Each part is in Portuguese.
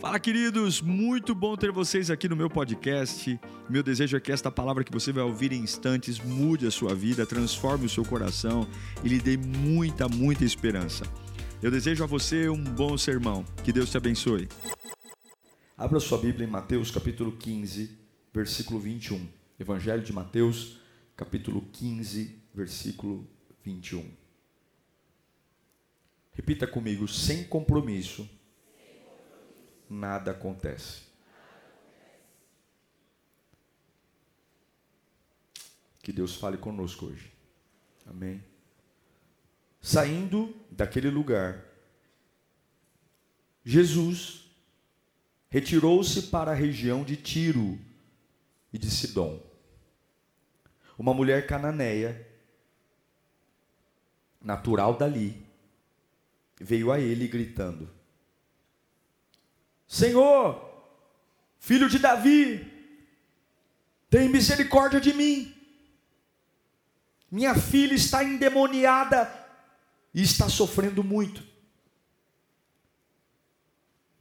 Fala, queridos! Muito bom ter vocês aqui no meu podcast. Meu desejo é que esta palavra que você vai ouvir em instantes mude a sua vida, transforme o seu coração e lhe dê muita, muita esperança. Eu desejo a você um bom sermão. Que Deus te abençoe. Abra sua Bíblia em Mateus capítulo 15, versículo 21. Evangelho de Mateus, capítulo 15, versículo 21. Repita comigo, sem compromisso nada acontece. Que Deus fale conosco hoje. Amém. Saindo daquele lugar, Jesus retirou-se para a região de Tiro e de Sidom. Uma mulher cananeia, natural dali, veio a ele gritando: Senhor, filho de Davi, tem misericórdia de mim. Minha filha está endemoniada e está sofrendo muito.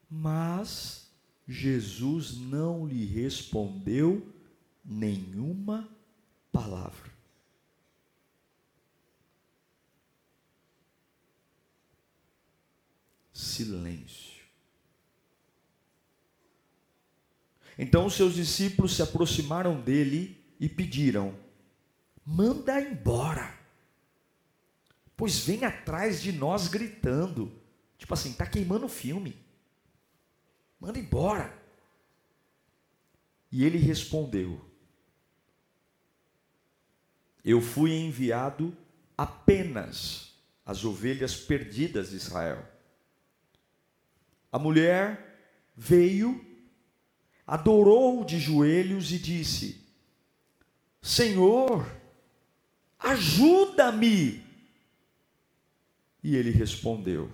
Mas Jesus não lhe respondeu nenhuma palavra. Silêncio. Então os seus discípulos se aproximaram dele e pediram: manda embora, pois vem atrás de nós gritando. Tipo assim, está queimando o filme. Manda embora. E ele respondeu: Eu fui enviado apenas às ovelhas perdidas de Israel. A mulher veio adorou de joelhos e disse: Senhor, ajuda-me. E ele respondeu.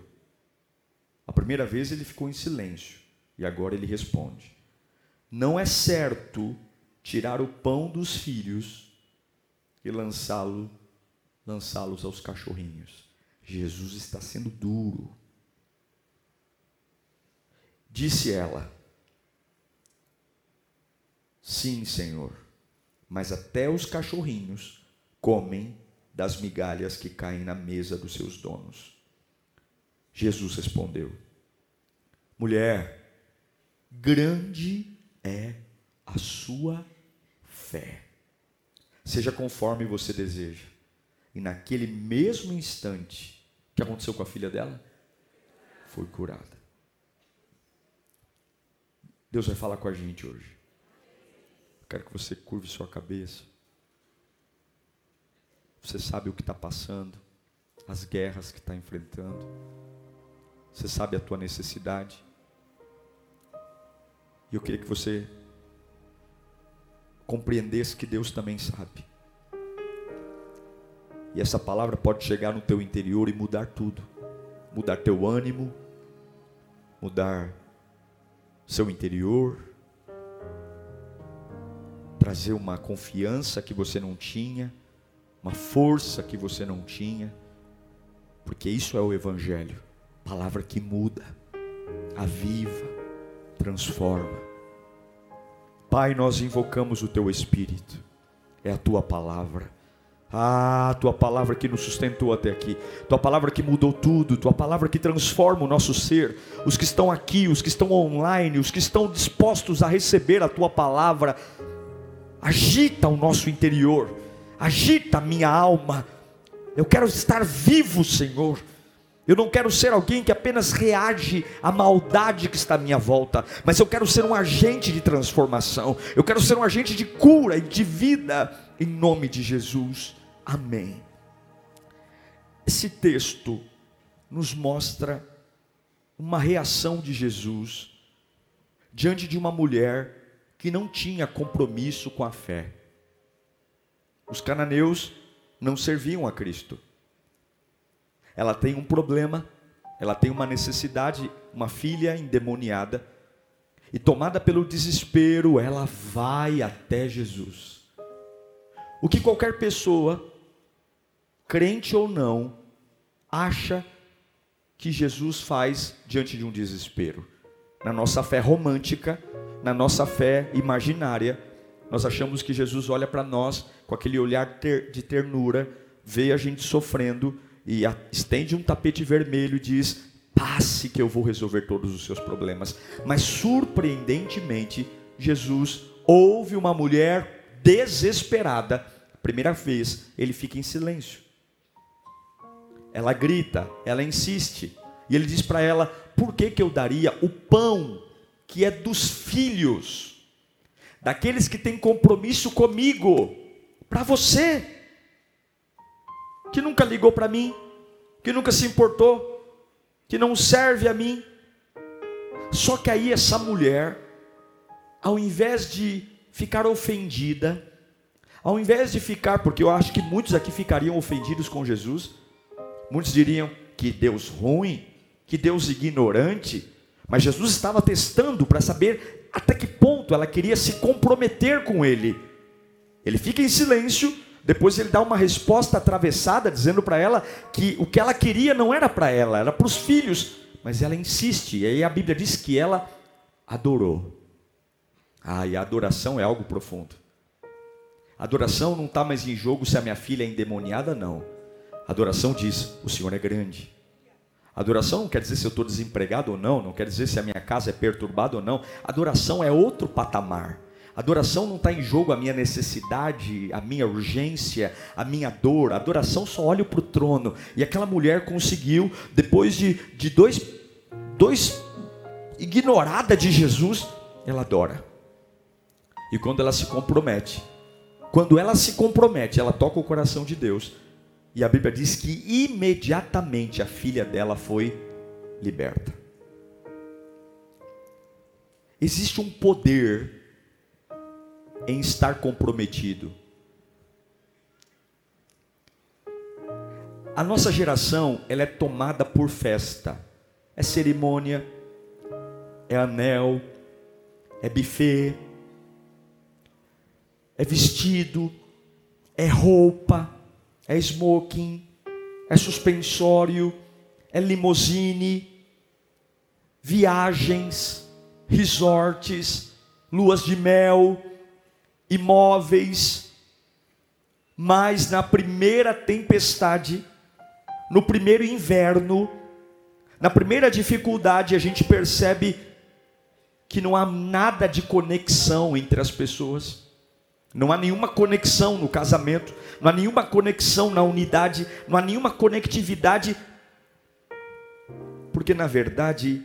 A primeira vez ele ficou em silêncio e agora ele responde: Não é certo tirar o pão dos filhos e lançá-lo lançá-los aos cachorrinhos. Jesus está sendo duro. Disse ela: Sim, Senhor, mas até os cachorrinhos comem das migalhas que caem na mesa dos seus donos. Jesus respondeu: Mulher, grande é a sua fé. Seja conforme você deseja. E naquele mesmo instante, o que aconteceu com a filha dela? Foi curada. Deus vai falar com a gente hoje. Quero que você curve sua cabeça. Você sabe o que está passando, as guerras que está enfrentando. Você sabe a tua necessidade. E eu queria que você compreendesse que Deus também sabe. E essa palavra pode chegar no teu interior e mudar tudo. Mudar teu ânimo, mudar seu interior trazer uma confiança que você não tinha, uma força que você não tinha, porque isso é o Evangelho palavra que muda, aviva, transforma. Pai, nós invocamos o Teu Espírito, é a Tua palavra. Ah, tua palavra que nos sustentou até aqui, tua palavra que mudou tudo, tua palavra que transforma o nosso ser. Os que estão aqui, os que estão online, os que estão dispostos a receber a tua palavra, agita o nosso interior, agita a minha alma. Eu quero estar vivo, Senhor. Eu não quero ser alguém que apenas reage à maldade que está à minha volta, mas eu quero ser um agente de transformação. Eu quero ser um agente de cura e de vida, em nome de Jesus. Amém. Esse texto nos mostra uma reação de Jesus diante de uma mulher que não tinha compromisso com a fé. Os cananeus não serviam a Cristo. Ela tem um problema, ela tem uma necessidade, uma filha endemoniada, e tomada pelo desespero, ela vai até Jesus. O que qualquer pessoa, crente ou não, acha que Jesus faz diante de um desespero? Na nossa fé romântica, na nossa fé imaginária, nós achamos que Jesus olha para nós com aquele olhar de ternura, vê a gente sofrendo e estende um tapete vermelho e diz: passe que eu vou resolver todos os seus problemas. Mas surpreendentemente, Jesus ouve uma mulher desesperada. Primeira vez, ele fica em silêncio. Ela grita, ela insiste. E ele diz para ela: Por que, que eu daria o pão que é dos filhos, daqueles que têm compromisso comigo, para você, que nunca ligou para mim, que nunca se importou, que não serve a mim. Só que aí essa mulher, ao invés de ficar ofendida, ao invés de ficar, porque eu acho que muitos aqui ficariam ofendidos com Jesus, muitos diriam que Deus ruim, que Deus ignorante, mas Jesus estava testando para saber até que ponto ela queria se comprometer com ele. Ele fica em silêncio, depois ele dá uma resposta atravessada, dizendo para ela que o que ela queria não era para ela, era para os filhos. Mas ela insiste, e aí a Bíblia diz que ela adorou. Ah, e a adoração é algo profundo. A adoração não está mais em jogo se a minha filha é endemoniada, não. A adoração diz: o Senhor é grande. Adoração não quer dizer se eu estou desempregado ou não, não quer dizer se a minha casa é perturbada ou não. Adoração é outro patamar. Adoração não está em jogo a minha necessidade, a minha urgência, a minha dor. Adoração só olha para o trono. E aquela mulher conseguiu, depois de, de dois, dois ignorada de Jesus, ela adora. E quando ela se compromete, quando ela se compromete, ela toca o coração de Deus. E a Bíblia diz que imediatamente a filha dela foi liberta. Existe um poder em estar comprometido. A nossa geração, ela é tomada por festa. É cerimônia, é anel, é buffet, é vestido, é roupa é smoking, é suspensório, é limousine, viagens, resorts, luas de mel, imóveis. Mas na primeira tempestade, no primeiro inverno, na primeira dificuldade, a gente percebe que não há nada de conexão entre as pessoas. Não há nenhuma conexão no casamento, não há nenhuma conexão na unidade, não há nenhuma conectividade, porque na verdade,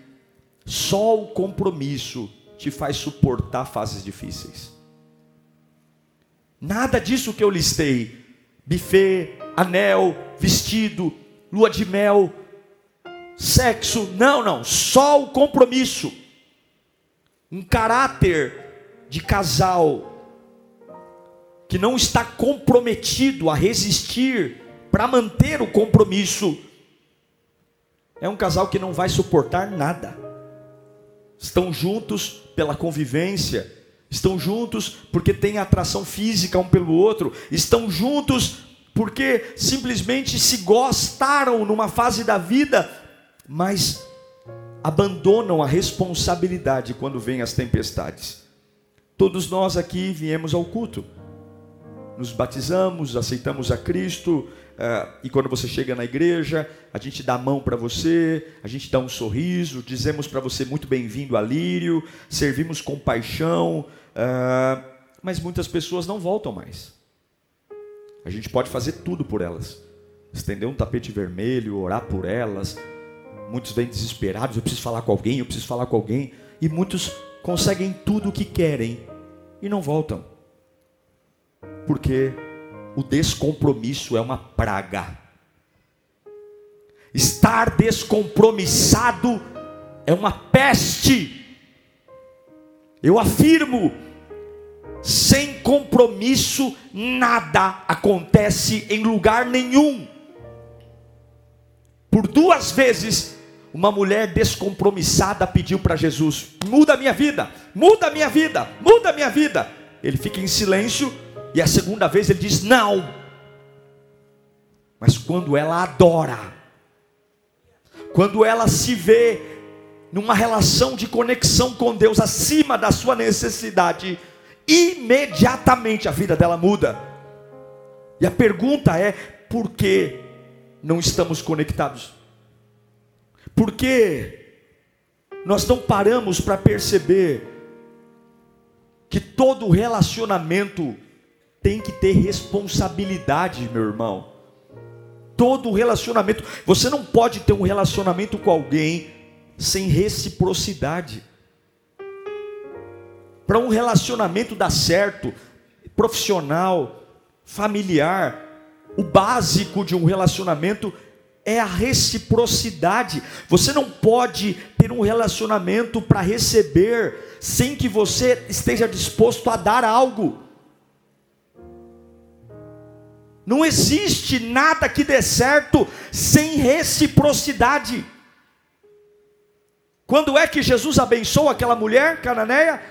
só o compromisso te faz suportar fases difíceis. Nada disso que eu listei, buffet, anel, vestido, lua de mel, sexo, não, não, só o compromisso, um caráter de casal que não está comprometido a resistir para manter o compromisso, é um casal que não vai suportar nada. Estão juntos pela convivência, estão juntos porque têm atração física um pelo outro, estão juntos porque simplesmente se gostaram numa fase da vida, mas abandonam a responsabilidade quando vêm as tempestades. Todos nós aqui viemos ao culto nos batizamos, aceitamos a Cristo, uh, e quando você chega na igreja, a gente dá a mão para você, a gente dá um sorriso, dizemos para você muito bem-vindo a Lírio, servimos com paixão, uh, mas muitas pessoas não voltam mais. A gente pode fazer tudo por elas, estender um tapete vermelho, orar por elas. Muitos vêm desesperados, eu preciso falar com alguém, eu preciso falar com alguém, e muitos conseguem tudo o que querem e não voltam porque o descompromisso é uma praga. Estar descompromissado é uma peste. Eu afirmo, sem compromisso nada acontece em lugar nenhum. Por duas vezes, uma mulher descompromissada pediu para Jesus: muda a minha vida, muda a minha vida, muda a minha vida. Ele fica em silêncio e a segunda vez ele diz: Não. Mas quando ela adora, quando ela se vê numa relação de conexão com Deus acima da sua necessidade, imediatamente a vida dela muda. E a pergunta é: por que não estamos conectados? Por que nós não paramos para perceber que todo relacionamento tem que ter responsabilidade, meu irmão? Todo relacionamento, você não pode ter um relacionamento com alguém sem reciprocidade. Para um relacionamento dar certo, profissional, familiar, o básico de um relacionamento é a reciprocidade. Você não pode ter um relacionamento para receber sem que você esteja disposto a dar algo. Não existe nada que dê certo sem reciprocidade. Quando é que Jesus abençoa aquela mulher cananeia?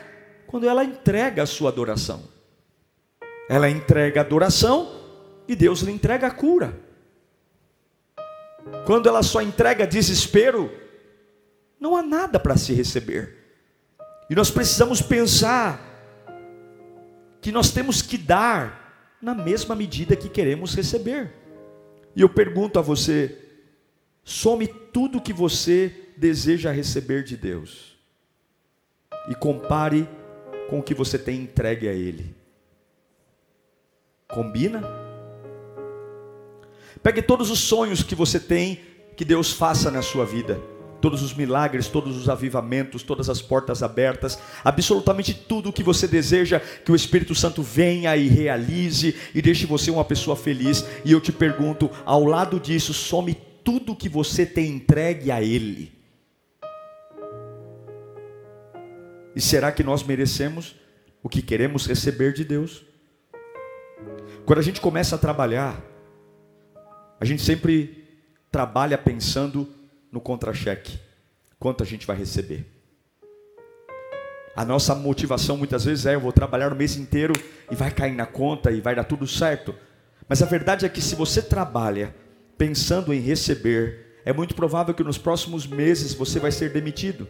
Quando ela entrega a sua adoração. Ela entrega a adoração e Deus lhe entrega a cura. Quando ela só entrega desespero, não há nada para se receber. E nós precisamos pensar que nós temos que dar na mesma medida que queremos receber. E eu pergunto a você: some tudo que você deseja receber de Deus e compare com o que você tem entregue a Ele. Combina? Pegue todos os sonhos que você tem que Deus faça na sua vida. Todos os milagres, todos os avivamentos, todas as portas abertas, absolutamente tudo o que você deseja que o Espírito Santo venha e realize e deixe você uma pessoa feliz. E eu te pergunto, ao lado disso, some tudo que você tem entregue a Ele. E será que nós merecemos o que queremos receber de Deus? Quando a gente começa a trabalhar, a gente sempre trabalha pensando no contra-cheque. Quanto a gente vai receber? A nossa motivação muitas vezes é: eu vou trabalhar o mês inteiro e vai cair na conta e vai dar tudo certo. Mas a verdade é que se você trabalha pensando em receber, é muito provável que nos próximos meses você vai ser demitido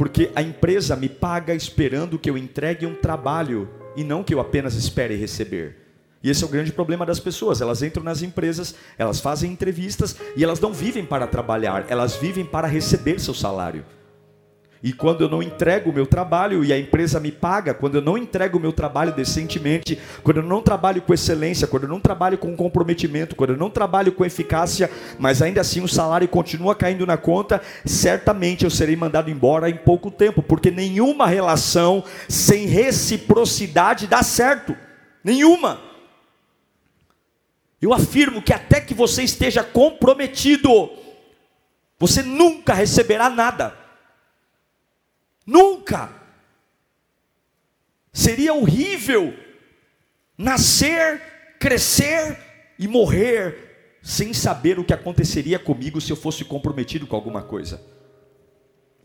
porque a empresa me paga esperando que eu entregue um trabalho e não que eu apenas espere receber. E esse é o grande problema das pessoas. Elas entram nas empresas, elas fazem entrevistas e elas não vivem para trabalhar, elas vivem para receber seu salário. E quando eu não entrego o meu trabalho e a empresa me paga, quando eu não entrego o meu trabalho decentemente, quando eu não trabalho com excelência, quando eu não trabalho com comprometimento, quando eu não trabalho com eficácia, mas ainda assim o salário continua caindo na conta, certamente eu serei mandado embora em pouco tempo, porque nenhuma relação sem reciprocidade dá certo. Nenhuma. Eu afirmo que até que você esteja comprometido, você nunca receberá nada. Nunca. Seria horrível nascer, crescer e morrer sem saber o que aconteceria comigo se eu fosse comprometido com alguma coisa.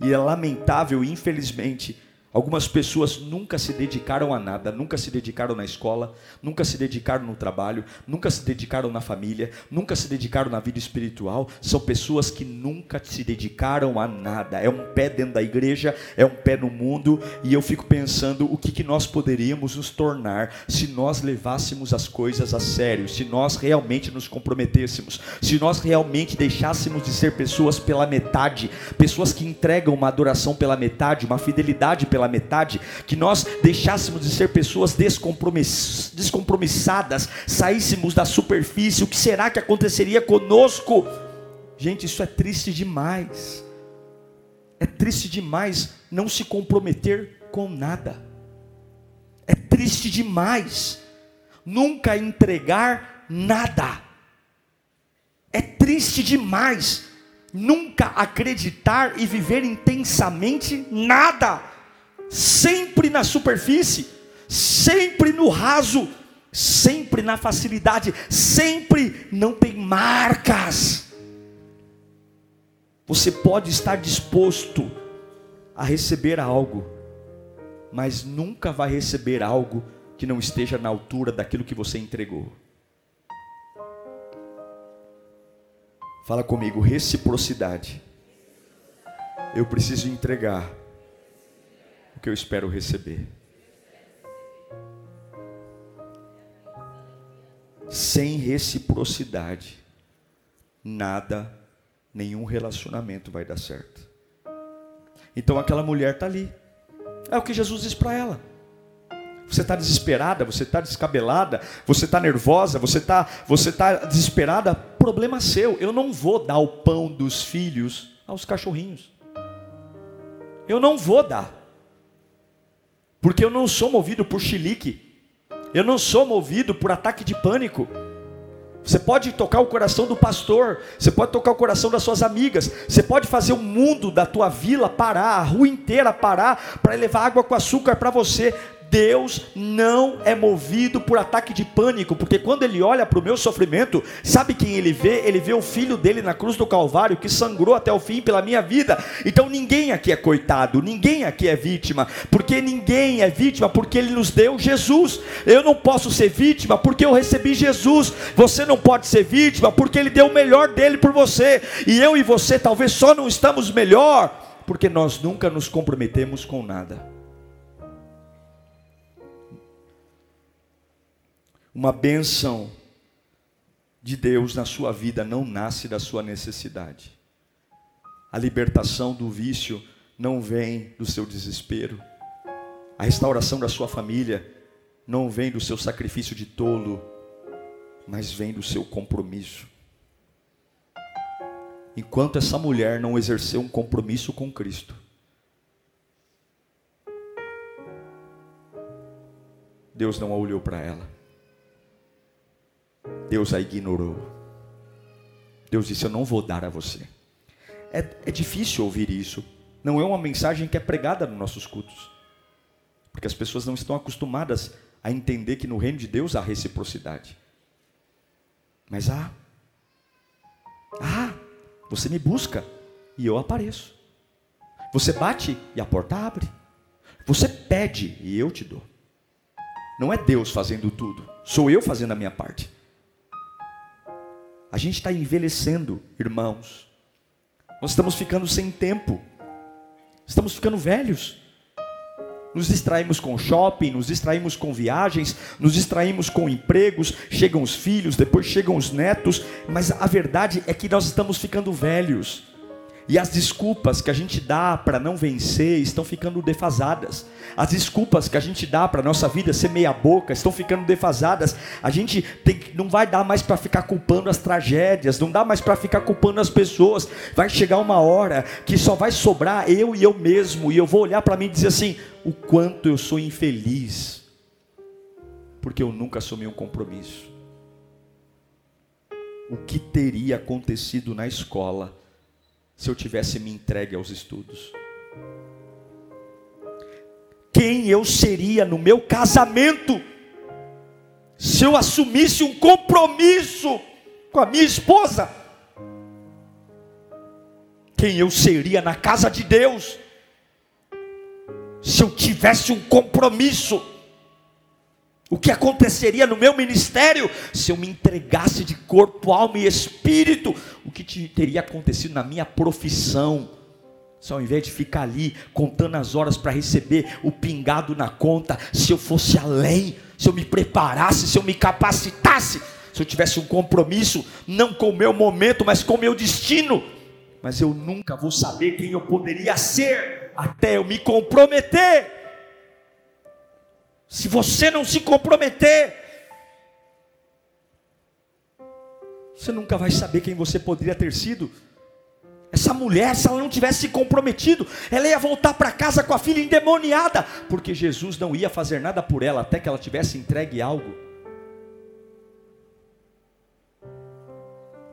E é lamentável, infelizmente, Algumas pessoas nunca se dedicaram a nada, nunca se dedicaram na escola, nunca se dedicaram no trabalho, nunca se dedicaram na família, nunca se dedicaram na vida espiritual. São pessoas que nunca se dedicaram a nada. É um pé dentro da igreja, é um pé no mundo, e eu fico pensando o que, que nós poderíamos nos tornar se nós levássemos as coisas a sério, se nós realmente nos comprometêssemos, se nós realmente deixássemos de ser pessoas pela metade, pessoas que entregam uma adoração pela metade, uma fidelidade pela pela metade, que nós deixássemos de ser pessoas descompromiss, descompromissadas, saíssemos da superfície, o que será que aconteceria conosco? Gente, isso é triste demais. É triste demais não se comprometer com nada. É triste demais nunca entregar nada. É triste demais nunca acreditar e viver intensamente nada sempre na superfície, sempre no raso, sempre na facilidade, sempre não tem marcas. Você pode estar disposto a receber algo, mas nunca vai receber algo que não esteja na altura daquilo que você entregou. Fala comigo, reciprocidade. Eu preciso entregar o que eu espero receber. Sem reciprocidade, nada, nenhum relacionamento vai dar certo. Então aquela mulher está ali. É o que Jesus diz para ela. Você está desesperada, você está descabelada, você está nervosa, você está você tá desesperada, problema seu. Eu não vou dar o pão dos filhos aos cachorrinhos. Eu não vou dar. Porque eu não sou movido por chilique. Eu não sou movido por ataque de pânico. Você pode tocar o coração do pastor, você pode tocar o coração das suas amigas, você pode fazer o mundo da tua vila parar, a rua inteira parar, para levar água com açúcar para você. Deus não é movido por ataque de pânico, porque quando Ele olha para o meu sofrimento, sabe quem Ele vê? Ele vê o filho dele na cruz do Calvário que sangrou até o fim pela minha vida. Então ninguém aqui é coitado, ninguém aqui é vítima, porque ninguém é vítima porque Ele nos deu Jesus. Eu não posso ser vítima porque eu recebi Jesus. Você não pode ser vítima porque Ele deu o melhor dele por você. E eu e você talvez só não estamos melhor porque nós nunca nos comprometemos com nada. Uma benção de Deus na sua vida não nasce da sua necessidade. A libertação do vício não vem do seu desespero. A restauração da sua família não vem do seu sacrifício de tolo, mas vem do seu compromisso. Enquanto essa mulher não exerceu um compromisso com Cristo, Deus não a olhou para ela. Deus a ignorou. Deus disse: Eu não vou dar a você. É, é difícil ouvir isso. Não é uma mensagem que é pregada nos nossos cultos. Porque as pessoas não estão acostumadas a entender que no reino de Deus há reciprocidade. Mas há. Ah, você me busca e eu apareço. Você bate e a porta abre. Você pede e eu te dou. Não é Deus fazendo tudo, sou eu fazendo a minha parte. A gente está envelhecendo, irmãos. Nós estamos ficando sem tempo. Estamos ficando velhos. Nos distraímos com shopping, nos distraímos com viagens, nos distraímos com empregos, chegam os filhos, depois chegam os netos, mas a verdade é que nós estamos ficando velhos. E as desculpas que a gente dá para não vencer estão ficando defasadas. As desculpas que a gente dá para nossa vida ser meia boca estão ficando defasadas. A gente tem, não vai dar mais para ficar culpando as tragédias, não dá mais para ficar culpando as pessoas. Vai chegar uma hora que só vai sobrar eu e eu mesmo e eu vou olhar para mim e dizer assim: o quanto eu sou infeliz, porque eu nunca assumi um compromisso. O que teria acontecido na escola? Se eu tivesse me entregue aos estudos? Quem eu seria no meu casamento se eu assumisse um compromisso com a minha esposa? Quem eu seria na casa de Deus se eu tivesse um compromisso? O que aconteceria no meu ministério se eu me entregasse de corpo, alma e espírito? O que teria acontecido na minha profissão? Se ao invés de ficar ali contando as horas para receber o pingado na conta, se eu fosse além, se eu me preparasse, se eu me capacitasse, se eu tivesse um compromisso, não com o meu momento, mas com o meu destino. Mas eu nunca vou saber quem eu poderia ser até eu me comprometer. Se você não se comprometer, você nunca vai saber quem você poderia ter sido. Essa mulher, se ela não tivesse se comprometido, ela ia voltar para casa com a filha endemoniada, porque Jesus não ia fazer nada por ela até que ela tivesse entregue algo.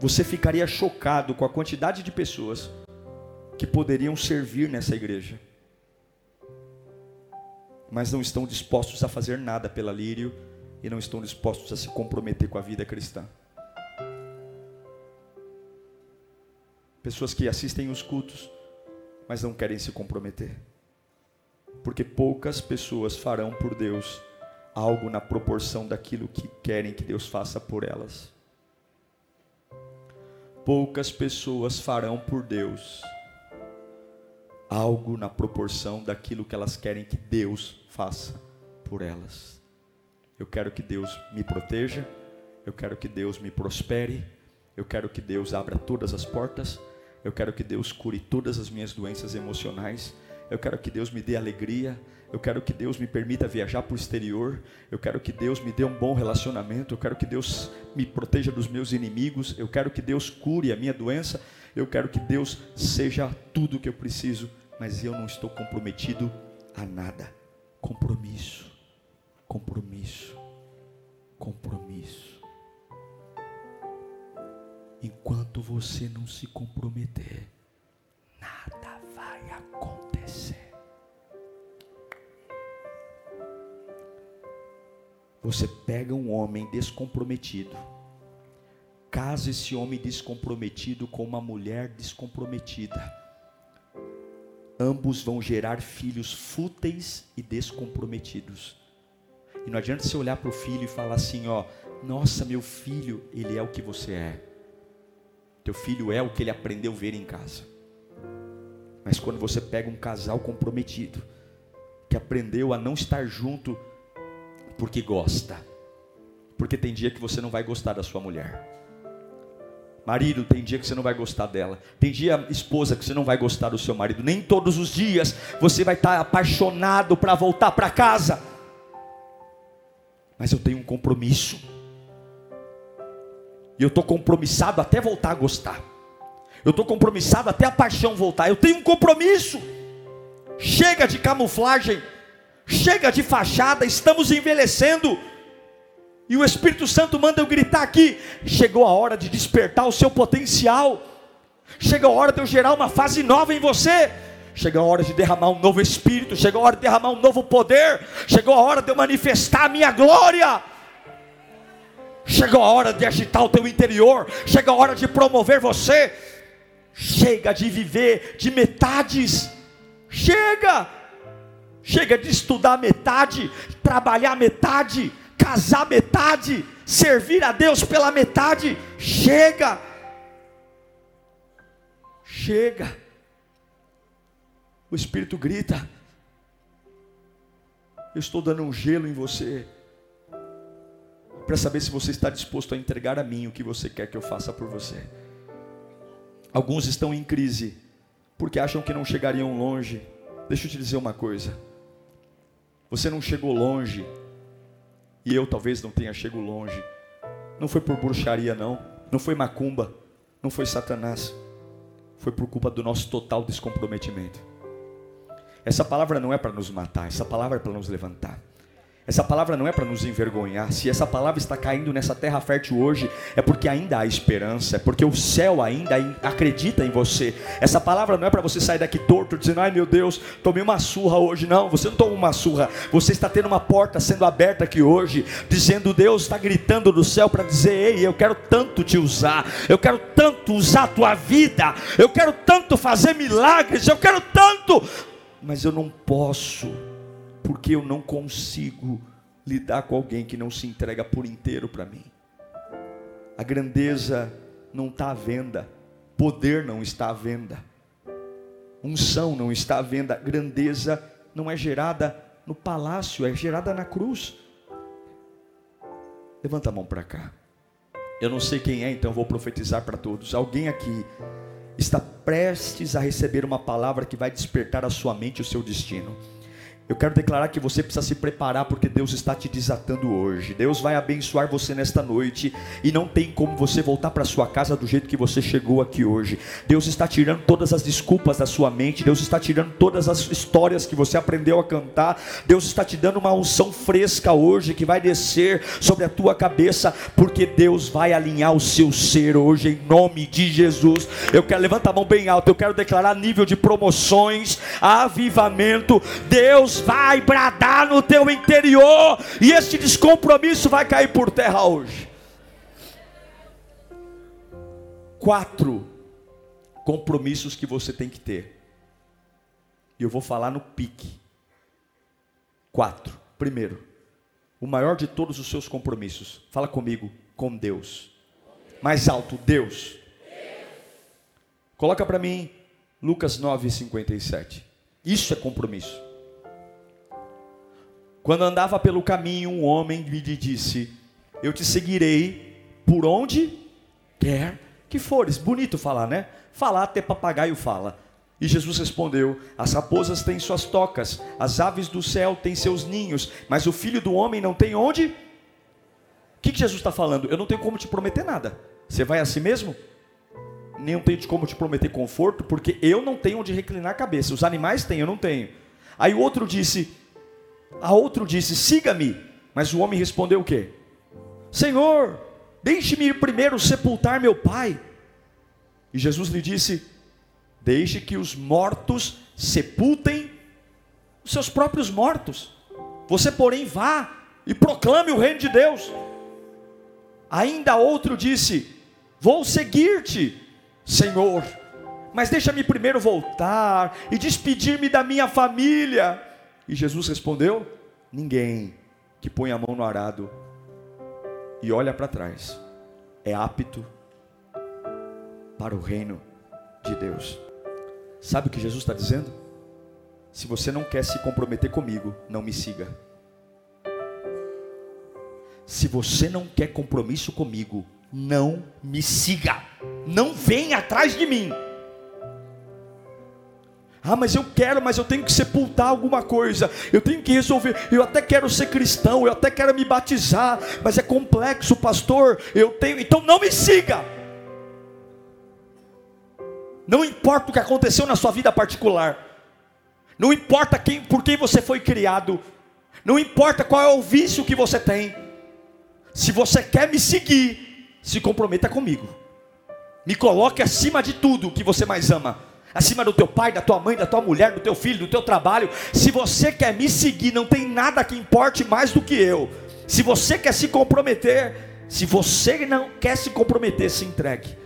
Você ficaria chocado com a quantidade de pessoas que poderiam servir nessa igreja mas não estão dispostos a fazer nada pela Lírio e não estão dispostos a se comprometer com a vida cristã. Pessoas que assistem os cultos, mas não querem se comprometer. Porque poucas pessoas farão por Deus algo na proporção daquilo que querem que Deus faça por elas. Poucas pessoas farão por Deus algo na proporção daquilo que elas querem que Deus faça por elas. Eu quero que Deus me proteja, eu quero que Deus me prospere, eu quero que Deus abra todas as portas, eu quero que Deus cure todas as minhas doenças emocionais, eu quero que Deus me dê alegria, eu quero que Deus me permita viajar para o exterior. Eu quero que Deus me dê um bom relacionamento. Eu quero que Deus me proteja dos meus inimigos. Eu quero que Deus cure a minha doença. Eu quero que Deus seja tudo o que eu preciso. Mas eu não estou comprometido a nada. Compromisso. Compromisso. Compromisso. Enquanto você não se comprometer, nada vai acontecer. Você pega um homem descomprometido, casa esse homem descomprometido com uma mulher descomprometida. Ambos vão gerar filhos fúteis e descomprometidos. E não adianta você olhar para o filho e falar assim: ó, nossa, meu filho, ele é o que você é. Teu filho é o que ele aprendeu a ver em casa. Mas quando você pega um casal comprometido, que aprendeu a não estar junto porque gosta. Porque tem dia que você não vai gostar da sua mulher. Marido, tem dia que você não vai gostar dela. Tem dia, esposa, que você não vai gostar do seu marido. Nem todos os dias você vai estar apaixonado para voltar para casa. Mas eu tenho um compromisso. E eu estou compromissado até voltar a gostar. Eu estou compromissado até a paixão voltar. Eu tenho um compromisso. Chega de camuflagem. Chega de fachada, estamos envelhecendo. E o Espírito Santo manda eu gritar aqui: chegou a hora de despertar o seu potencial. Chega a hora de eu gerar uma fase nova em você. Chegou a hora de derramar um novo espírito, chegou a hora de derramar um novo poder, chegou a hora de eu manifestar a minha glória. Chegou a hora de agitar o teu interior, chegou a hora de promover você. Chega de viver de metades. Chega Chega de estudar metade, trabalhar metade, casar metade, servir a Deus pela metade. Chega. Chega. O Espírito grita. Eu estou dando um gelo em você. Para saber se você está disposto a entregar a mim o que você quer que eu faça por você. Alguns estão em crise porque acham que não chegariam longe. Deixa eu te dizer uma coisa. Você não chegou longe. E eu talvez não tenha chegado longe. Não foi por bruxaria, não. Não foi macumba. Não foi Satanás. Foi por culpa do nosso total descomprometimento. Essa palavra não é para nos matar, essa palavra é para nos levantar. Essa palavra não é para nos envergonhar. Se essa palavra está caindo nessa terra fértil hoje, é porque ainda há esperança, é porque o céu ainda acredita em você. Essa palavra não é para você sair daqui torto, dizendo, ai meu Deus, tomei uma surra hoje. Não, você não tomou uma surra. Você está tendo uma porta sendo aberta aqui hoje, dizendo, Deus está gritando do céu para dizer, ei, eu quero tanto te usar, eu quero tanto usar a tua vida, eu quero tanto fazer milagres, eu quero tanto, mas eu não posso porque eu não consigo lidar com alguém que não se entrega por inteiro para mim. A grandeza não está à venda, poder não está à venda, unção não está à venda, grandeza não é gerada no palácio, é gerada na cruz. Levanta a mão para cá. Eu não sei quem é, então vou profetizar para todos. Alguém aqui está prestes a receber uma palavra que vai despertar a sua mente e o seu destino. Eu quero declarar que você precisa se preparar porque Deus está te desatando hoje. Deus vai abençoar você nesta noite e não tem como você voltar para sua casa do jeito que você chegou aqui hoje. Deus está tirando todas as desculpas da sua mente, Deus está tirando todas as histórias que você aprendeu a cantar. Deus está te dando uma unção fresca hoje que vai descer sobre a tua cabeça, porque Deus vai alinhar o seu ser hoje em nome de Jesus. Eu quero levantar a mão bem alta, eu quero declarar nível de promoções, avivamento. Deus vai bradar no teu interior e este descompromisso vai cair por terra hoje. Quatro compromissos que você tem que ter. E eu vou falar no pique. Quatro. Primeiro, o maior de todos os seus compromissos. Fala comigo, com Deus. Mais alto, Deus. Coloca para mim Lucas 9, 57. Isso é compromisso. Quando andava pelo caminho, um homem lhe disse: Eu te seguirei por onde quer que fores. Bonito falar, né? Falar até papagaio fala. E Jesus respondeu: As raposas têm suas tocas, as aves do céu têm seus ninhos, mas o filho do homem não tem onde? O que, que Jesus está falando? Eu não tenho como te prometer nada. Você vai assim mesmo? Nem tenho como te prometer conforto, porque eu não tenho onde reclinar a cabeça. Os animais têm, eu não tenho. Aí o outro disse: a outro disse: Siga-me. Mas o homem respondeu o quê? Senhor, deixe-me ir primeiro sepultar meu pai. E Jesus lhe disse: Deixe que os mortos sepultem os seus próprios mortos. Você, porém, vá e proclame o reino de Deus. Ainda outro disse: Vou seguir-te, Senhor, mas deixa-me primeiro voltar e despedir-me da minha família. E Jesus respondeu: Ninguém que põe a mão no arado e olha para trás é apto para o reino de Deus. Sabe o que Jesus está dizendo? Se você não quer se comprometer comigo, não me siga. Se você não quer compromisso comigo, não me siga. Não venha atrás de mim. Ah, mas eu quero, mas eu tenho que sepultar alguma coisa. Eu tenho que resolver. Eu até quero ser cristão, eu até quero me batizar, mas é complexo, pastor. Eu tenho, então não me siga. Não importa o que aconteceu na sua vida particular. Não importa quem, por quem você foi criado. Não importa qual é o vício que você tem. Se você quer me seguir, se comprometa comigo. Me coloque acima de tudo que você mais ama acima do teu pai, da tua mãe, da tua mulher, do teu filho, do teu trabalho. Se você quer me seguir, não tem nada que importe mais do que eu. Se você quer se comprometer, se você não quer se comprometer, se entregue.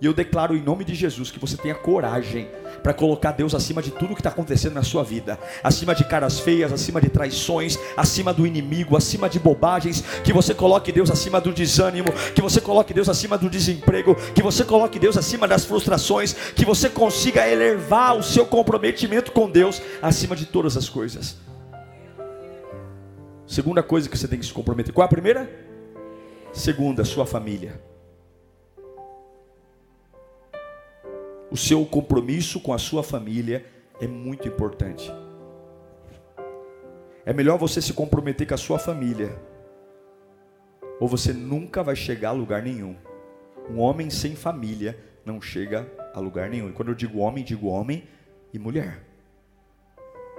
E eu declaro em nome de Jesus que você tenha coragem para colocar Deus acima de tudo que está acontecendo na sua vida, acima de caras feias, acima de traições, acima do inimigo, acima de bobagens. Que você coloque Deus acima do desânimo, que você coloque Deus acima do desemprego, que você coloque Deus acima das frustrações, que você consiga elevar o seu comprometimento com Deus acima de todas as coisas. Segunda coisa que você tem que se comprometer. Qual é a primeira? Segunda, sua família. O seu compromisso com a sua família é muito importante. É melhor você se comprometer com a sua família, ou você nunca vai chegar a lugar nenhum. Um homem sem família não chega a lugar nenhum. E quando eu digo homem, digo homem e mulher.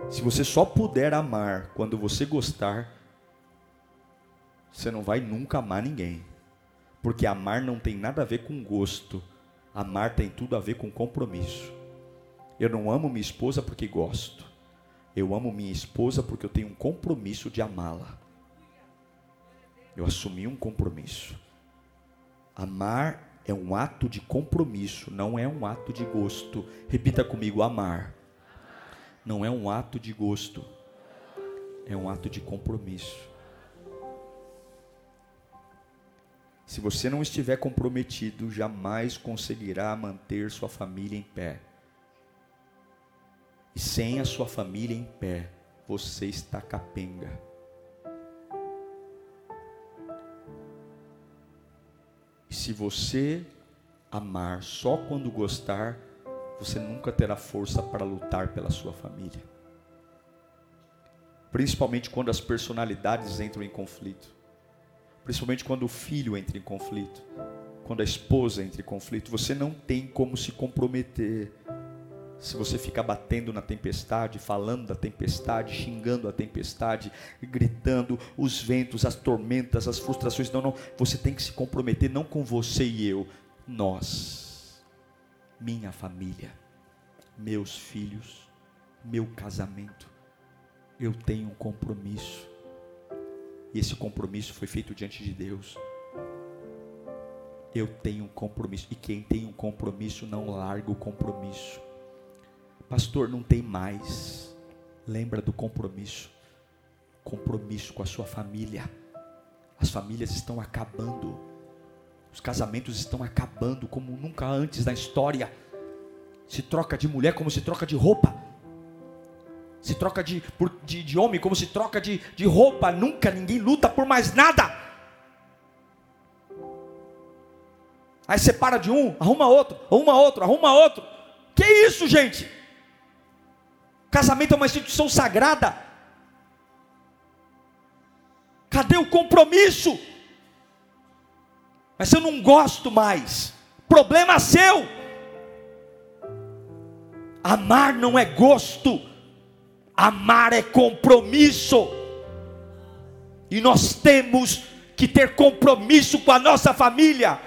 Se você só puder amar quando você gostar, você não vai nunca amar ninguém. Porque amar não tem nada a ver com gosto Amar tem tudo a ver com compromisso. Eu não amo minha esposa porque gosto. Eu amo minha esposa porque eu tenho um compromisso de amá-la. Eu assumi um compromisso. Amar é um ato de compromisso, não é um ato de gosto. Repita comigo: amar não é um ato de gosto, é um ato de compromisso. Se você não estiver comprometido, jamais conseguirá manter sua família em pé. E sem a sua família em pé, você está capenga. E se você amar só quando gostar, você nunca terá força para lutar pela sua família. Principalmente quando as personalidades entram em conflito. Principalmente quando o filho entra em conflito, quando a esposa entra em conflito, você não tem como se comprometer. Se você ficar batendo na tempestade, falando da tempestade, xingando a tempestade, gritando os ventos, as tormentas, as frustrações, não, não, você tem que se comprometer não com você e eu, nós, minha família, meus filhos, meu casamento. Eu tenho um compromisso e esse compromisso foi feito diante de Deus. Eu tenho um compromisso. E quem tem um compromisso não larga o compromisso. Pastor, não tem mais. Lembra do compromisso. Compromisso com a sua família. As famílias estão acabando. Os casamentos estão acabando como nunca antes na história. Se troca de mulher como se troca de roupa. Troca de, por, de, de homem como se troca de, de roupa. Nunca ninguém luta por mais nada. Aí separa de um, arruma outro, arruma outro, arruma outro. Que isso, gente? Casamento é uma instituição sagrada. Cadê o compromisso? Mas eu não gosto mais. Problema seu. Amar não é gosto. Amar é compromisso. E nós temos que ter compromisso com a nossa família.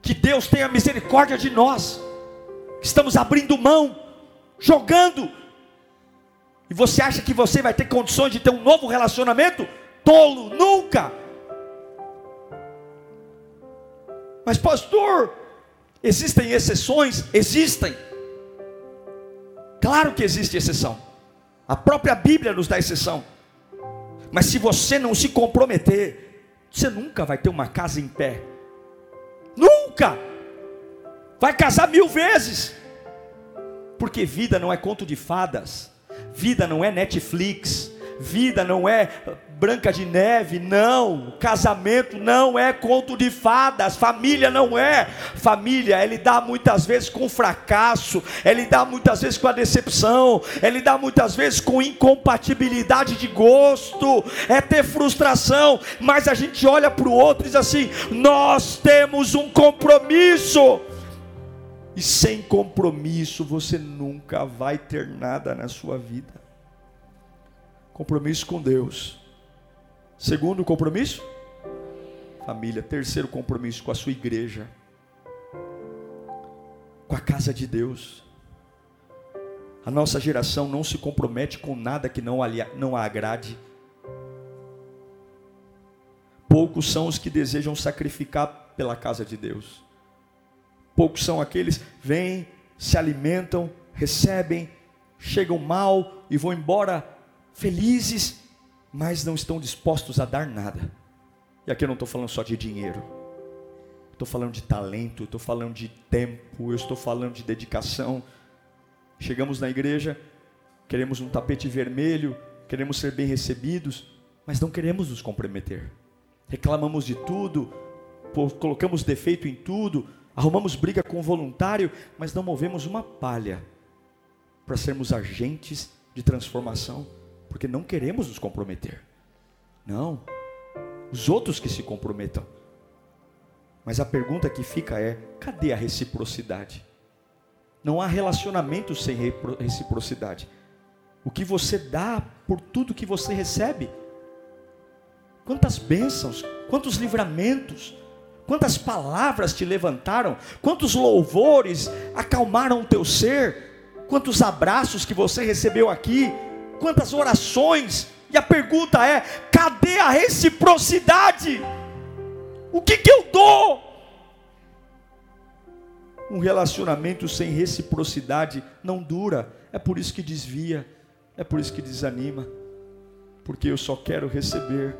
Que Deus tenha misericórdia de nós. Estamos abrindo mão, jogando. E você acha que você vai ter condições de ter um novo relacionamento? Tolo, nunca. Mas, pastor, existem exceções? Existem. Claro que existe exceção. A própria Bíblia nos dá exceção. Mas se você não se comprometer, você nunca vai ter uma casa em pé. Nunca! Vai casar mil vezes. Porque vida não é conto de fadas. Vida não é Netflix. Vida não é Branca de Neve, não. Casamento não é conto de fadas. Família não é. Família, é lidar muitas vezes com fracasso, é lidar muitas vezes com a decepção, é lidar muitas vezes com incompatibilidade de gosto, é ter frustração. Mas a gente olha para o outro e diz assim: nós temos um compromisso. E sem compromisso você nunca vai ter nada na sua vida. Compromisso com Deus. Segundo compromisso, família. Terceiro compromisso com a sua igreja, com a casa de Deus. A nossa geração não se compromete com nada que não, não a agrade. Poucos são os que desejam sacrificar pela casa de Deus. Poucos são aqueles que vêm, se alimentam, recebem, chegam mal e vão embora felizes, mas não estão dispostos a dar nada. E aqui eu não estou falando só de dinheiro, estou falando de talento, estou falando de tempo, eu estou falando de dedicação. Chegamos na igreja, queremos um tapete vermelho, queremos ser bem recebidos, mas não queremos nos comprometer. Reclamamos de tudo, colocamos defeito em tudo, arrumamos briga com o voluntário, mas não movemos uma palha para sermos agentes de transformação porque não queremos nos comprometer. Não, os outros que se comprometam. Mas a pergunta que fica é: cadê a reciprocidade? Não há relacionamento sem reciprocidade. O que você dá por tudo que você recebe. Quantas bênçãos, quantos livramentos, quantas palavras te levantaram, quantos louvores acalmaram o teu ser, quantos abraços que você recebeu aqui, quantas orações, e a pergunta é: cadê a reciprocidade? O que, que eu dou? Um relacionamento sem reciprocidade não dura, é por isso que desvia, é por isso que desanima, porque eu só quero receber.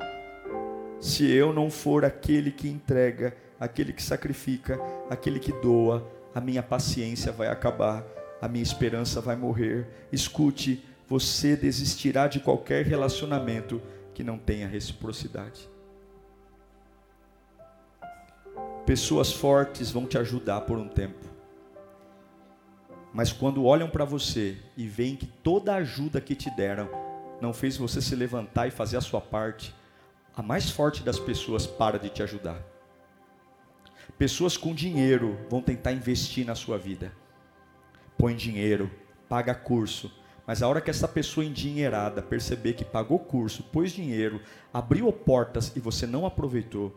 Se eu não for aquele que entrega, aquele que sacrifica, aquele que doa, a minha paciência vai acabar, a minha esperança vai morrer. Escute, você desistirá de qualquer relacionamento que não tenha reciprocidade. Pessoas fortes vão te ajudar por um tempo. Mas quando olham para você e veem que toda a ajuda que te deram não fez você se levantar e fazer a sua parte, a mais forte das pessoas para de te ajudar. Pessoas com dinheiro vão tentar investir na sua vida. Põe dinheiro, paga curso, mas a hora que essa pessoa endinheirada perceber que pagou curso, pôs dinheiro, abriu portas e você não aproveitou,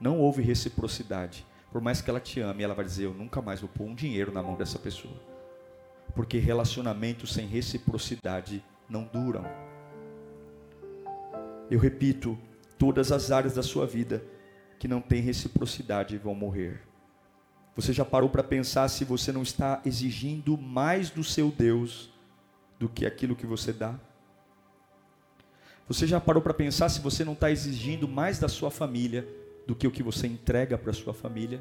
não houve reciprocidade. Por mais que ela te ame, ela vai dizer: Eu nunca mais vou pôr um dinheiro na mão dessa pessoa. Porque relacionamentos sem reciprocidade não duram. Eu repito, todas as áreas da sua vida que não têm reciprocidade vão morrer. Você já parou para pensar se você não está exigindo mais do seu Deus do que aquilo que você dá? Você já parou para pensar se você não está exigindo mais da sua família do que o que você entrega para a sua família?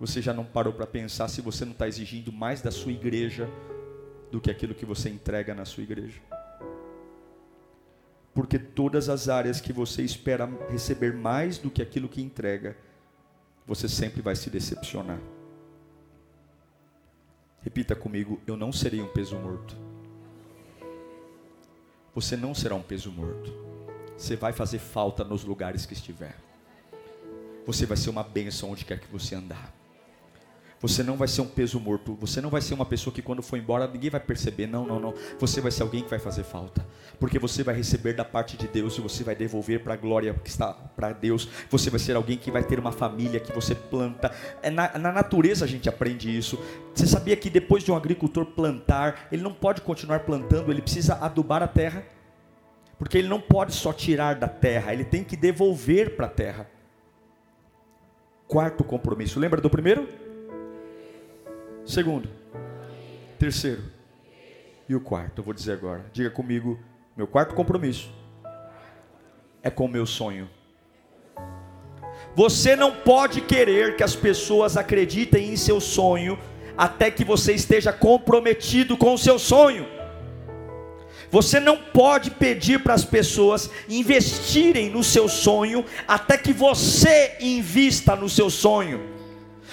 Você já não parou para pensar se você não está exigindo mais da sua igreja do que aquilo que você entrega na sua igreja? Porque todas as áreas que você espera receber mais do que aquilo que entrega, você sempre vai se decepcionar. Repita comigo: eu não serei um peso morto. Você não será um peso morto. Você vai fazer falta nos lugares que estiver. Você vai ser uma bênção onde quer que você andar. Você não vai ser um peso morto. Você não vai ser uma pessoa que quando for embora ninguém vai perceber. Não, não, não. Você vai ser alguém que vai fazer falta. Porque você vai receber da parte de Deus e você vai devolver para a glória que está para Deus. Você vai ser alguém que vai ter uma família que você planta. É na, na natureza a gente aprende isso. Você sabia que depois de um agricultor plantar, ele não pode continuar plantando, ele precisa adubar a terra. Porque ele não pode só tirar da terra, ele tem que devolver para a terra. Quarto compromisso. Lembra do primeiro? Segundo. Terceiro. E o quarto, eu vou dizer agora. Diga comigo, meu quarto compromisso é com o meu sonho. Você não pode querer que as pessoas acreditem em seu sonho até que você esteja comprometido com o seu sonho. Você não pode pedir para as pessoas investirem no seu sonho até que você invista no seu sonho.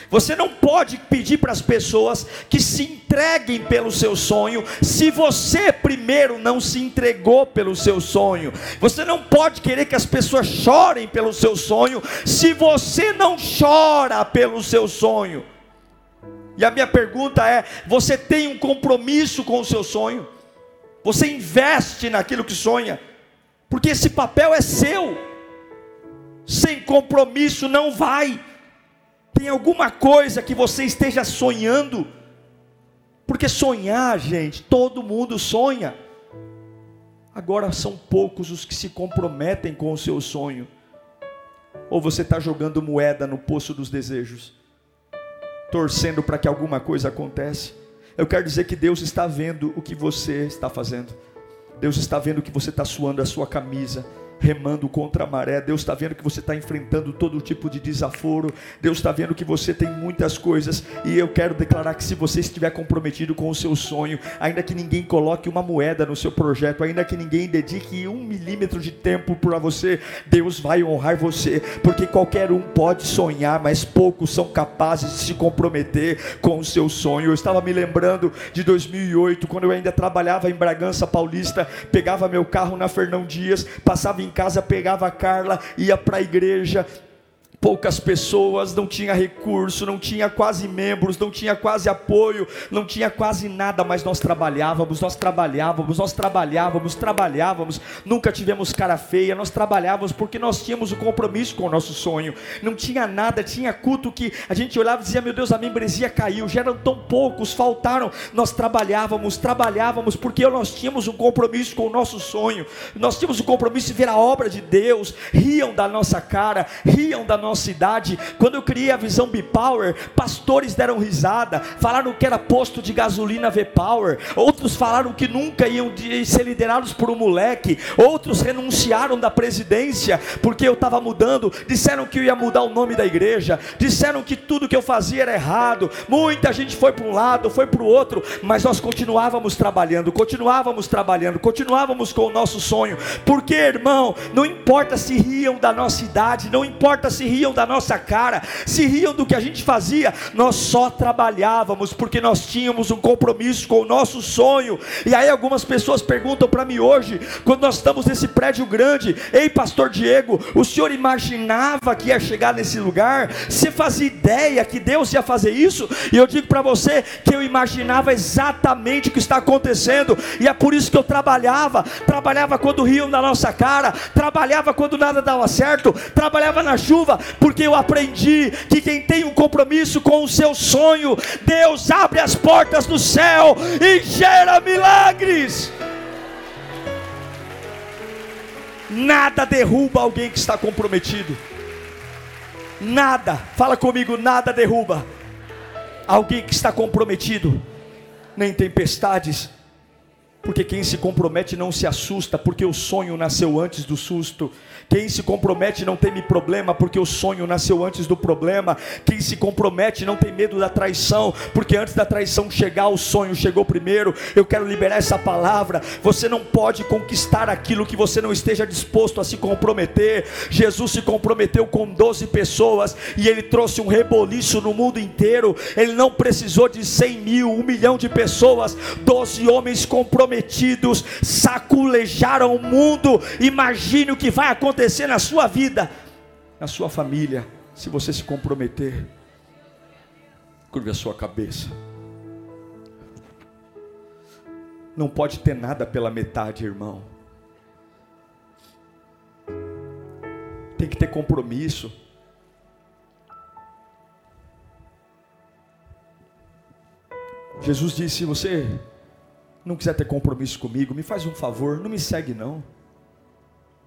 Você não pode pedir para as pessoas que se entreguem pelo seu sonho, se você primeiro não se entregou pelo seu sonho. Você não pode querer que as pessoas chorem pelo seu sonho, se você não chora pelo seu sonho. E a minha pergunta é: você tem um compromisso com o seu sonho? Você investe naquilo que sonha? Porque esse papel é seu. Sem compromisso não vai. Tem alguma coisa que você esteja sonhando? Porque sonhar, gente, todo mundo sonha. Agora são poucos os que se comprometem com o seu sonho. Ou você está jogando moeda no poço dos desejos, torcendo para que alguma coisa aconteça. Eu quero dizer que Deus está vendo o que você está fazendo. Deus está vendo que você está suando a sua camisa remando contra a maré. Deus está vendo que você está enfrentando todo tipo de desaforo. Deus está vendo que você tem muitas coisas. E eu quero declarar que se você estiver comprometido com o seu sonho, ainda que ninguém coloque uma moeda no seu projeto, ainda que ninguém dedique um milímetro de tempo para você, Deus vai honrar você. Porque qualquer um pode sonhar, mas poucos são capazes de se comprometer com o seu sonho. Eu estava me lembrando de 2008, quando eu ainda trabalhava em Bragança Paulista, pegava meu carro na Fernão Dias, passava em em casa, pegava a Carla, ia para a igreja, poucas pessoas, não tinha recurso, não tinha quase membros, não tinha quase apoio, não tinha quase nada, mas nós trabalhávamos, nós trabalhávamos, nós trabalhávamos, trabalhávamos, nunca tivemos cara feia, nós trabalhávamos porque nós tínhamos o um compromisso com o nosso sonho. Não tinha nada, tinha culto que a gente olhava e dizia: "Meu Deus, a membresia caiu, já eram tão poucos, faltaram". Nós trabalhávamos, trabalhávamos porque nós tínhamos um compromisso com o nosso sonho. Nós tínhamos o um compromisso de ver a obra de Deus. Riam da nossa cara, riam da nossa nossa idade, quando eu criei a visão B-Power, pastores deram risada, falaram que era posto de gasolina V-Power, outros falaram que nunca iam ser liderados por um moleque, outros renunciaram da presidência porque eu estava mudando, disseram que eu ia mudar o nome da igreja, disseram que tudo que eu fazia era errado, muita gente foi para um lado, foi para o outro, mas nós continuávamos trabalhando, continuávamos trabalhando, continuávamos com o nosso sonho, porque irmão, não importa se riam da nossa idade, não importa se riam riam da nossa cara, se riam do que a gente fazia, nós só trabalhávamos porque nós tínhamos um compromisso com o nosso sonho. E aí algumas pessoas perguntam para mim hoje, quando nós estamos nesse prédio grande, ei pastor Diego, o senhor imaginava que ia chegar nesse lugar? Você fazia ideia que Deus ia fazer isso? E eu digo para você que eu imaginava exatamente o que está acontecendo, e é por isso que eu trabalhava, trabalhava quando riam da nossa cara, trabalhava quando nada dava certo, trabalhava na chuva, porque eu aprendi que quem tem um compromisso com o seu sonho, Deus abre as portas do céu e gera milagres. Nada derruba alguém que está comprometido. Nada, fala comigo, nada derruba alguém que está comprometido. Nem tempestades, Porque quem se compromete não se assusta, porque o sonho nasceu antes do susto. Quem se compromete não teme problema, porque o sonho nasceu antes do problema. Quem se compromete não tem medo da traição, porque antes da traição chegar, o sonho chegou primeiro. Eu quero liberar essa palavra. Você não pode conquistar aquilo que você não esteja disposto a se comprometer. Jesus se comprometeu com 12 pessoas e ele trouxe um reboliço no mundo inteiro. Ele não precisou de 100 mil, um milhão de pessoas. 12 homens comprometidos saculejaram o mundo. Imagine o que vai acontecer na sua vida, na sua família, se você se comprometer. Curve a sua cabeça. Não pode ter nada pela metade, irmão. Tem que ter compromisso. Jesus disse: se você não quiser ter compromisso comigo, me faz um favor, não me segue não.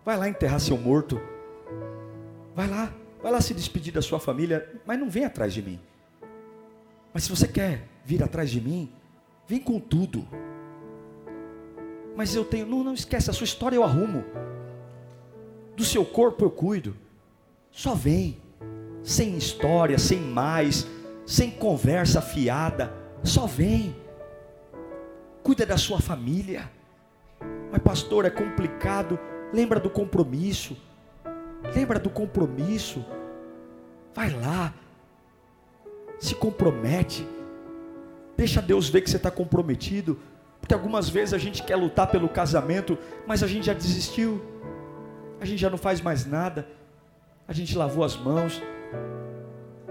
Vai lá enterrar seu morto. Vai lá, vai lá se despedir da sua família, mas não vem atrás de mim. Mas se você quer vir atrás de mim, vem com tudo. Mas eu tenho, não, não esquece, a sua história eu arrumo. Do seu corpo eu cuido. Só vem, sem história, sem mais, sem conversa fiada. Só vem. Cuida da sua família. Mas pastor, é complicado. Lembra do compromisso. Lembra do compromisso. Vai lá. Se compromete. Deixa Deus ver que você está comprometido. Porque algumas vezes a gente quer lutar pelo casamento, mas a gente já desistiu. A gente já não faz mais nada. A gente lavou as mãos.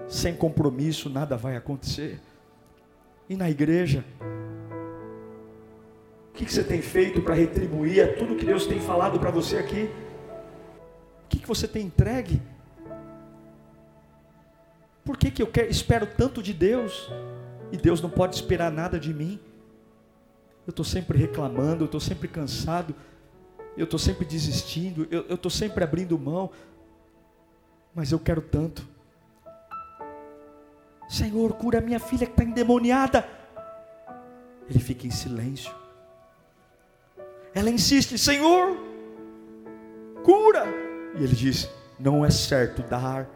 Sem compromisso, nada vai acontecer. E na igreja, que, que você tem feito para retribuir a tudo que Deus tem falado para você aqui? O que, que você tem entregue? Por que, que eu quero, espero tanto de Deus e Deus não pode esperar nada de mim? Eu estou sempre reclamando, eu estou sempre cansado, eu estou sempre desistindo, eu estou sempre abrindo mão, mas eu quero tanto. Senhor, cura minha filha que está endemoniada. Ele fica em silêncio. Ela insiste: Senhor, cura. E ele diz: Não é certo dar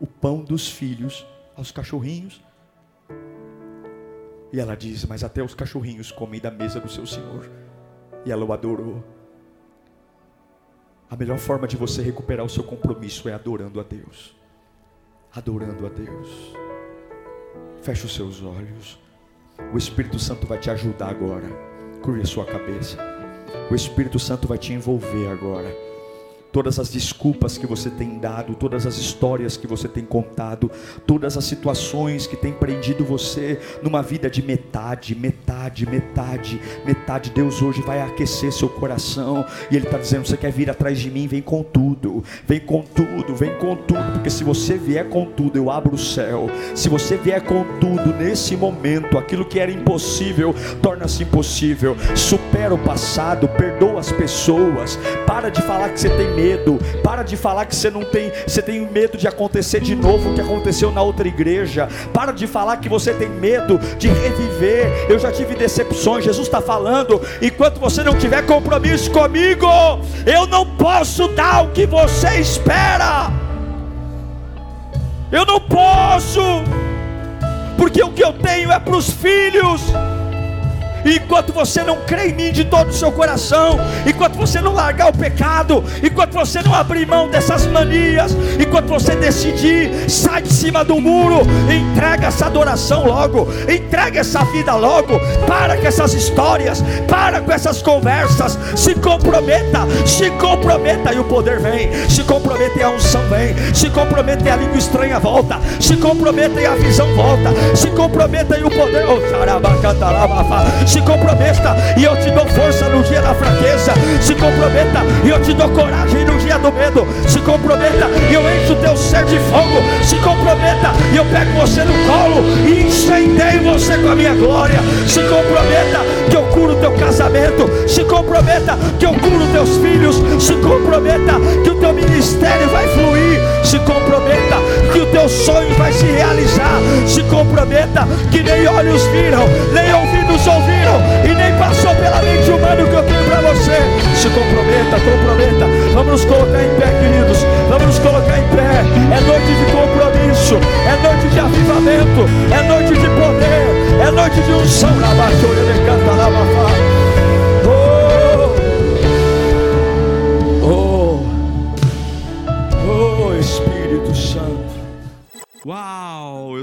o pão dos filhos aos cachorrinhos. E ela diz: Mas até os cachorrinhos comem da mesa do seu Senhor. E ela o adorou. A melhor forma de você recuperar o seu compromisso é adorando a Deus. Adorando a Deus. Feche os seus olhos. O Espírito Santo vai te ajudar agora. Curve a sua cabeça. O Espírito Santo vai te envolver agora todas as desculpas que você tem dado, todas as histórias que você tem contado, todas as situações que tem prendido você numa vida de metade, metade, metade, metade. Deus hoje vai aquecer seu coração e Ele está dizendo: Você quer vir atrás de mim? Vem com tudo, vem com tudo, vem com tudo, porque se você vier com tudo, eu abro o céu. Se você vier com tudo nesse momento, aquilo que era impossível torna-se impossível. Supera o passado, perdoa as pessoas, para de falar que você tem medo. Para de falar que você não tem, você tem medo de acontecer de novo o que aconteceu na outra igreja. Para de falar que você tem medo de reviver. Eu já tive decepções. Jesus está falando. Enquanto você não tiver compromisso comigo, eu não posso dar o que você espera. Eu não posso, porque o que eu tenho é para os filhos enquanto você não crê em mim de todo o seu coração, enquanto você não largar o pecado, enquanto você não abrir mão dessas manias, enquanto você decidir, sai de cima do muro, entrega essa adoração logo, entrega essa vida logo, para com essas histórias, para com essas conversas, se comprometa, se comprometa e o poder vem, se comprometa e a unção vem, se comprometa e a língua estranha volta, se comprometa e a visão volta, se comprometa e o poder, oh, se comprometa e eu te dou força no dia da fraqueza. Se comprometa e eu te dou coragem no dia do medo. Se comprometa e eu encho o teu ser de fogo. Se comprometa e eu pego você no colo e incendeio você com a minha glória. Se comprometa que eu curo o teu casamento. Se comprometa que eu curo teus filhos. Se comprometa que o teu ministério vai fluir. Se comprometa que o teu sonho vai se realizar. Se comprometa que nem olhos viram, nem ouvidos ouviram e nem passou pela mente humana o que eu tenho para você. Se comprometa, comprometa. Vamos nos colocar em pé, queridos. Vamos nos colocar em pé. É noite de compromisso, é noite de avivamento, é noite de poder, é noite de unção. Labatória, canta, lavafá. Uau!